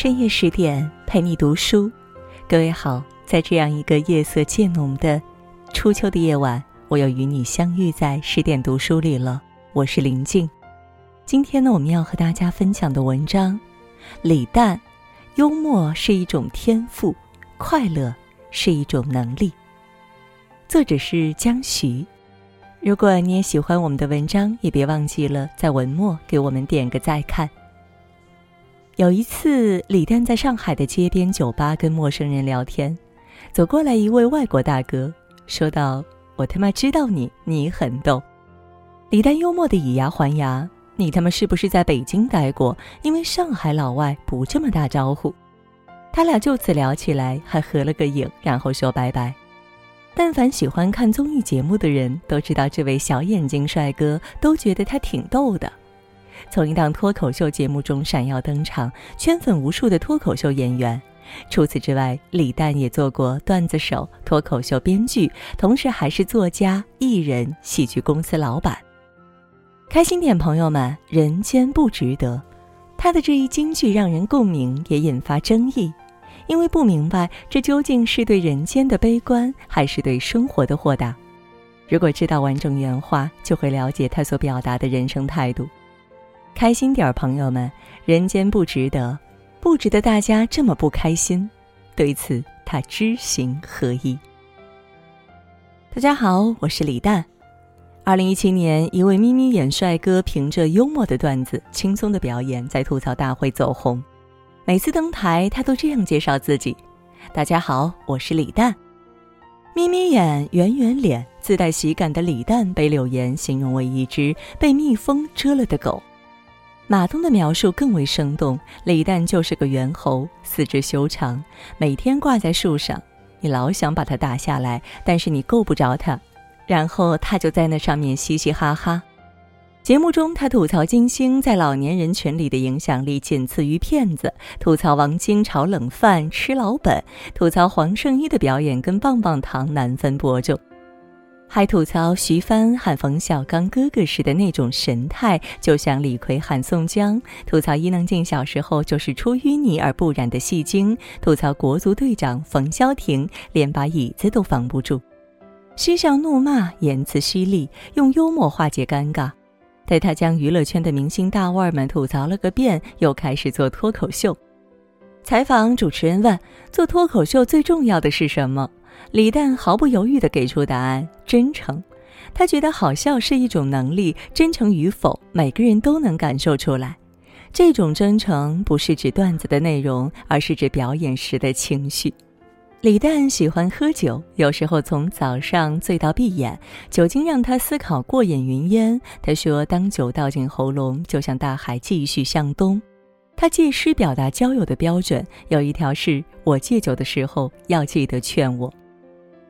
深夜十点陪你读书，各位好，在这样一个夜色渐浓的初秋的夜晚，我又与你相遇在十点读书里了。我是林静，今天呢，我们要和大家分享的文章，李诞，幽默是一种天赋，快乐是一种能力。作者是江徐。如果你也喜欢我们的文章，也别忘记了在文末给我们点个再看。有一次，李诞在上海的街边酒吧跟陌生人聊天，走过来一位外国大哥，说道：“我他妈知道你，你很逗。”李诞幽默的以牙还牙：“你他妈是不是在北京待过？因为上海老外不这么打招呼。”他俩就此聊起来，还合了个影，然后说拜拜。但凡喜欢看综艺节目的人都知道，这位小眼睛帅哥都觉得他挺逗的。从一档脱口秀节目中闪耀登场，圈粉无数的脱口秀演员。除此之外，李诞也做过段子手、脱口秀编剧，同时还是作家、艺人、喜剧公司老板。开心点，朋友们，人间不值得。他的这一金句让人共鸣，也引发争议，因为不明白这究竟是对人间的悲观，还是对生活的豁达。如果知道完整原话，就会了解他所表达的人生态度。开心点儿，朋友们，人间不值得，不值得大家这么不开心。对此，他知行合一。大家好，我是李诞。二零一七年，一位眯眯眼帅哥凭着幽默的段子、轻松的表演，在吐槽大会走红。每次登台，他都这样介绍自己：“大家好，我是李诞。”眯眯眼、圆圆脸、自带喜感的李诞，被柳岩形容为一只被蜜蜂蛰了的狗。马东的描述更为生动，李诞就是个猿猴，四肢修长，每天挂在树上，你老想把它打下来，但是你够不着它，然后他就在那上面嘻嘻哈哈。节目中，他吐槽金星在老年人群里的影响力仅次于骗子，吐槽王晶炒冷饭吃老本，吐槽黄圣依的表演跟棒棒糖难分伯仲。还吐槽徐帆喊冯小刚哥哥时的那种神态，就像李逵喊宋江；吐槽伊能静小时候就是出淤泥而不染的戏精；吐槽国足队长冯潇霆连把椅子都防不住，嬉笑怒骂，言辞犀利，用幽默化解尴尬。待他将娱乐圈的明星大腕们吐槽了个遍，又开始做脱口秀。采访主持人问：“做脱口秀最重要的是什么？”李诞毫不犹豫地给出答案：真诚。他觉得好笑是一种能力，真诚与否，每个人都能感受出来。这种真诚不是指段子的内容，而是指表演时的情绪。李诞喜欢喝酒，有时候从早上醉到闭眼，酒精让他思考过眼云烟。他说：“当酒倒进喉咙，就像大海继续向东。”他借诗表达交友的标准有一条是：我戒酒的时候要记得劝我。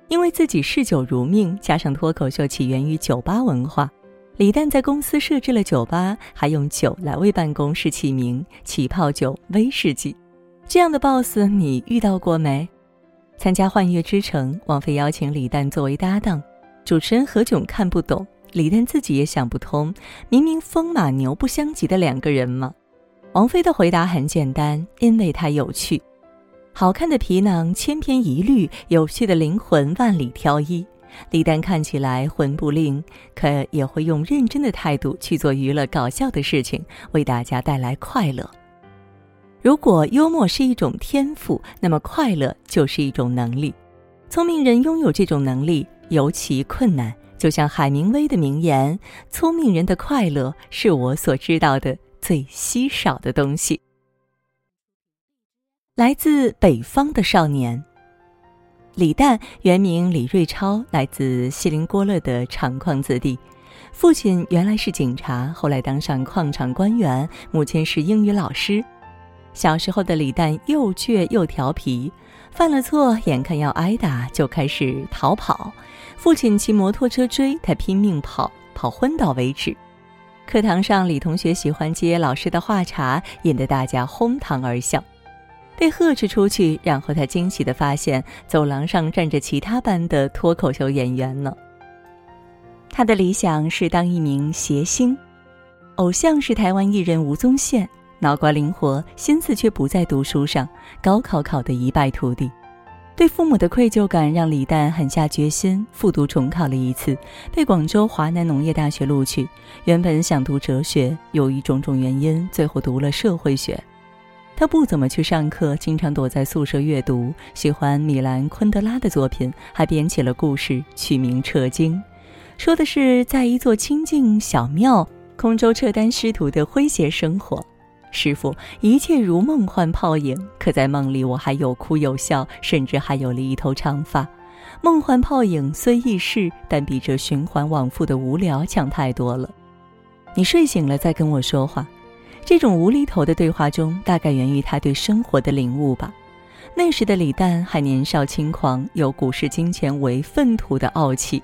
因为自己嗜酒如命，加上脱口秀起源于酒吧文化，李诞在公司设置了酒吧，还用酒来为办公室起名“起泡酒”“威士忌”。这样的 boss 你遇到过没？参加《幻乐之城》，王菲邀请李诞作为搭档，主持人何炅看不懂，李诞自己也想不通，明明风马牛不相及的两个人吗？王菲的回答很简单，因为他有趣。好看的皮囊千篇一律，有趣的灵魂万里挑一。李诞看起来魂不吝，可也会用认真的态度去做娱乐搞笑的事情，为大家带来快乐。如果幽默是一种天赋，那么快乐就是一种能力。聪明人拥有这种能力尤其困难，就像海明威的名言：“聪明人的快乐是我所知道的最稀少的东西。”来自北方的少年，李诞原名李瑞超，来自锡林郭勒的厂矿子弟，父亲原来是警察，后来当上矿场官员，母亲是英语老师。小时候的李诞又倔又调皮，犯了错眼看要挨打，就开始逃跑。父亲骑摩托车追他，拼命跑，跑昏倒为止。课堂上，李同学喜欢接老师的话茬，引得大家哄堂而笑。被呵斥出去，然后他惊喜地发现走廊上站着其他班的脱口秀演员呢。他的理想是当一名谐星，偶像是台湾艺人吴宗宪，脑瓜灵活，心思却不在读书上，高考考得一败涂地。对父母的愧疚感让李诞狠下决心复读重考了一次，被广州华南农业大学录取。原本想读哲学，由于种种原因，最后读了社会学。他不怎么去上课，经常躲在宿舍阅读，喜欢米兰昆德拉的作品，还编起了故事，取名《彻经》，说的是在一座清静小庙空中撤单师徒的诙谐生活。师傅，一切如梦幻泡影。可在梦里，我还有哭有笑，甚至还有了一头长发。梦幻泡影虽易逝，但比这循环往复的无聊强太多了。你睡醒了再跟我说话，这种无厘头的对话中，大概源于他对生活的领悟吧。那时的李诞还年少轻狂，有股市金钱为粪土的傲气。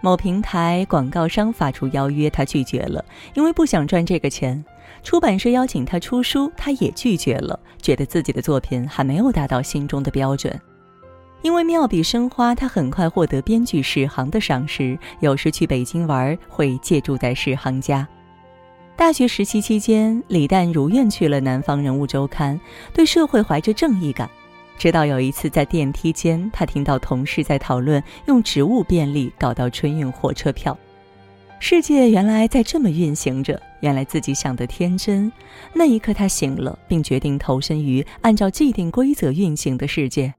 某平台广告商发出邀约，他拒绝了，因为不想赚这个钱。出版社邀请他出书，他也拒绝了，觉得自己的作品还没有达到心中的标准。因为妙笔生花，他很快获得编剧史航的赏识，有时去北京玩会借住在史航家。大学实习期间，李诞如愿去了《南方人物周刊》，对社会怀着正义感。直到有一次在电梯间，他听到同事在讨论用职务便利搞到春运火车票。世界原来在这么运行着，原来自己想的天真。那一刻，他醒了，并决定投身于按照既定规则运行的世界。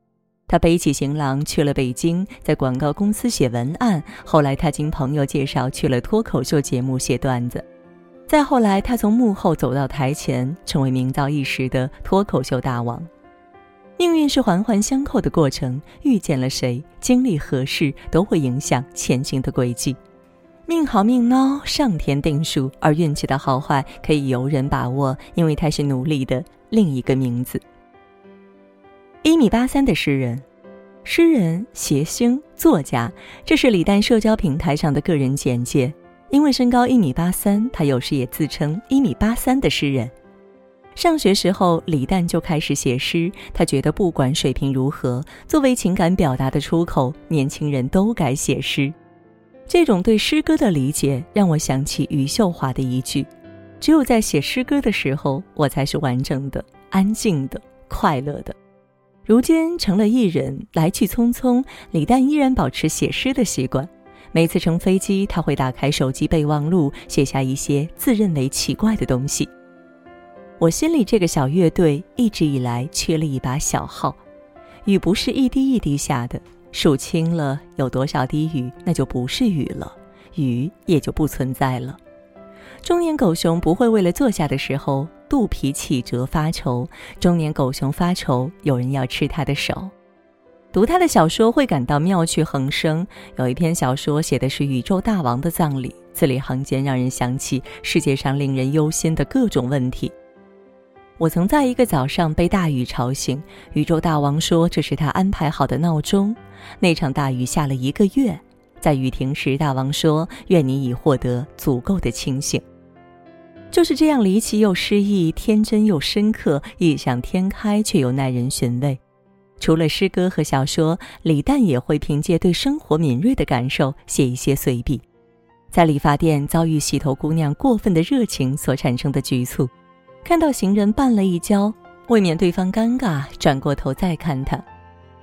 他背起行囊去了北京，在广告公司写文案。后来，他经朋友介绍去了脱口秀节目写段子。再后来，他从幕后走到台前，成为名噪一时的脱口秀大王。命运是环环相扣的过程，遇见了谁，经历何事，都会影响前行的轨迹。命好命孬，上天定数，而运气的好坏可以由人把握，因为它是努力的另一个名字。一米八三的诗人，诗人、谐星、作家，这是李诞社交平台上的个人简介。因为身高一米八三，他有时也自称一米八三的诗人。上学时候，李诞就开始写诗，他觉得不管水平如何，作为情感表达的出口，年轻人都该写诗。这种对诗歌的理解让我想起余秀华的一句：“只有在写诗歌的时候，我才是完整的、安静的、快乐的。”如今成了艺人，来去匆匆，李诞依然保持写诗的习惯。每次乘飞机，他会打开手机备忘录，写下一些自认为奇怪的东西。我心里这个小乐队一直以来缺了一把小号，雨不是一滴一滴下的。数清了有多少滴雨，那就不是雨了，雨也就不存在了。中年狗熊不会为了坐下的时候肚皮起折发愁，中年狗熊发愁有人要吃他的手。读他的小说会感到妙趣横生。有一篇小说写的是宇宙大王的葬礼，字里行间让人想起世界上令人忧心的各种问题。我曾在一个早上被大雨吵醒，宇宙大王说这是他安排好的闹钟。那场大雨下了一个月，在雨停时，大王说：“愿你已获得足够的清醒。”就是这样离奇又诗意，天真又深刻，异想天开却又耐人寻味。除了诗歌和小说，李诞也会凭借对生活敏锐的感受写一些随笔。在理发店遭遇洗头姑娘过分的热情所产生的局促。看到行人绊了一跤，未免对方尴尬，转过头再看他。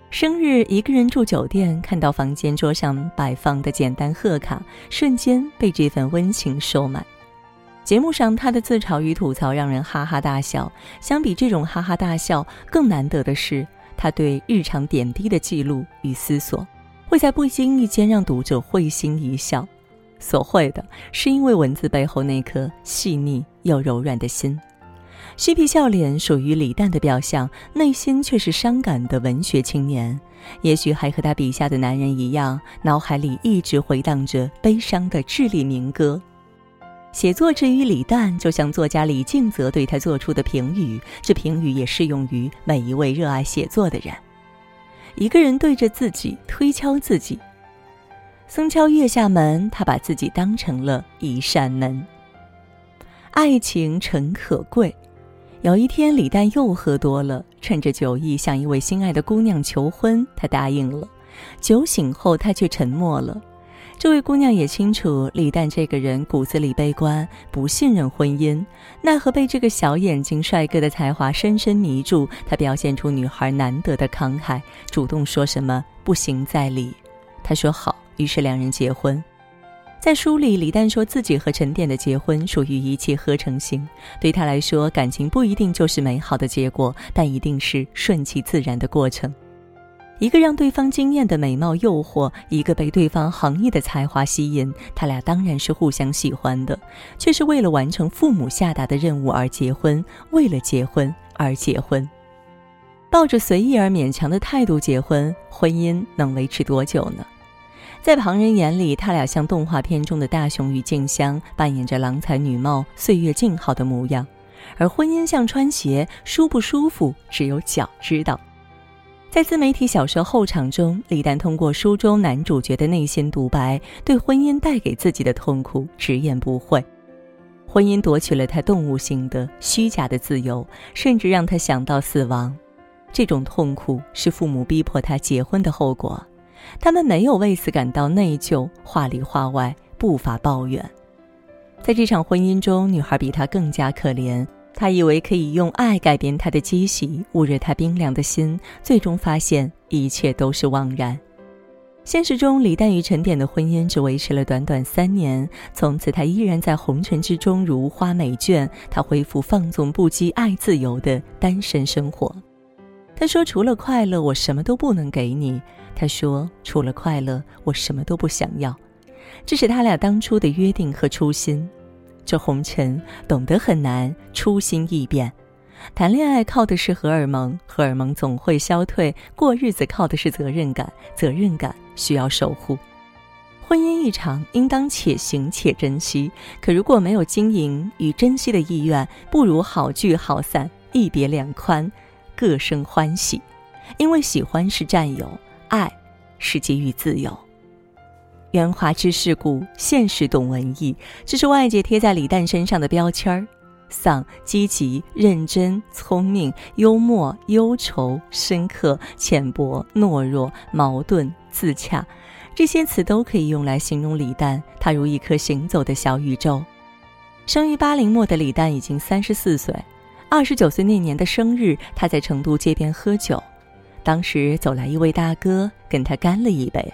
生日一个人住酒店，看到房间桌上摆放的简单贺卡，瞬间被这份温情收买。节目上他的自嘲与吐槽让人哈哈大笑，相比这种哈哈大笑，更难得的是他对日常点滴的记录与思索，会在不经意间让读者会心一笑。所会的是因为文字背后那颗细腻又柔软的心。嬉皮笑脸属于李诞的表象，内心却是伤感的文学青年。也许还和他笔下的男人一样，脑海里一直回荡着悲伤的智力民歌。写作之于李诞，就像作家李静泽对他做出的评语，这评语也适用于每一位热爱写作的人。一个人对着自己推敲自己，僧敲月下门，他把自己当成了一扇门。爱情诚可贵。有一天，李诞又喝多了，趁着酒意向一位心爱的姑娘求婚，他答应了。酒醒后，他却沉默了。这位姑娘也清楚，李诞这个人骨子里悲观，不信任婚姻。奈何被这个小眼睛帅哥的才华深深迷住，她表现出女孩难得的慷慨，主动说什么不行在理。他说好，于是两人结婚。在书里，李诞说自己和陈典的结婚属于一气呵成型，对他来说，感情不一定就是美好的结果，但一定是顺其自然的过程。一个让对方惊艳的美貌诱惑，一个被对方横溢的才华吸引，他俩当然是互相喜欢的，却是为了完成父母下达的任务而结婚，为了结婚而结婚，抱着随意而勉强的态度结婚，婚姻能维持多久呢？在旁人眼里，他俩像动画片中的大雄与静香，扮演着郎才女貌、岁月静好的模样，而婚姻像穿鞋，舒不舒服，只有脚知道。在自媒体小说后场中，李诞通过书中男主角的内心独白，对婚姻带给自己的痛苦直言不讳。婚姻夺取了他动物性的虚假的自由，甚至让他想到死亡。这种痛苦是父母逼迫他结婚的后果，他们没有为此感到内疚，话里话外不乏抱怨。在这场婚姻中，女孩比他更加可怜。他以为可以用爱改变他的积习，捂热他冰凉的心，最终发现一切都是枉然。现实中，李诞与陈典的婚姻只维持了短短三年，从此他依然在红尘之中如花美眷。他恢复放纵不羁、爱自由的单身生活。他说：“除了快乐，我什么都不能给你。”他说：“除了快乐，我什么都不想要。”这是他俩当初的约定和初心。这红尘懂得很难，初心易变。谈恋爱靠的是荷尔蒙，荷尔蒙总会消退；过日子靠的是责任感，责任感需要守护。婚姻一场，应当且行且珍惜。可如果没有经营与珍惜的意愿，不如好聚好散，一别两宽，各生欢喜。因为喜欢是占有，爱是给予自由。圆滑知世故，现实懂文艺，这是外界贴在李诞身上的标签儿。丧、积极、认真、聪明、幽默、忧愁、深刻、浅薄、懦弱、矛盾、自洽，这些词都可以用来形容李诞。他如一颗行走的小宇宙。生于八零末的李诞已经三十四岁，二十九岁那年的生日，他在成都街边喝酒，当时走来一位大哥，跟他干了一杯。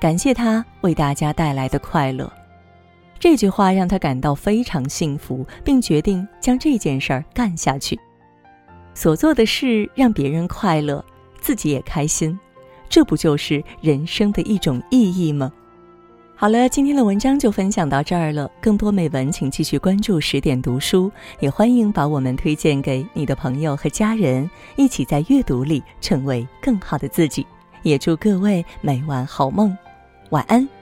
感谢他为大家带来的快乐，这句话让他感到非常幸福，并决定将这件事儿干下去。所做的事让别人快乐，自己也开心，这不就是人生的一种意义吗？好了，今天的文章就分享到这儿了。更多美文，请继续关注十点读书，也欢迎把我们推荐给你的朋友和家人，一起在阅读里成为更好的自己。也祝各位每晚好梦。晚安。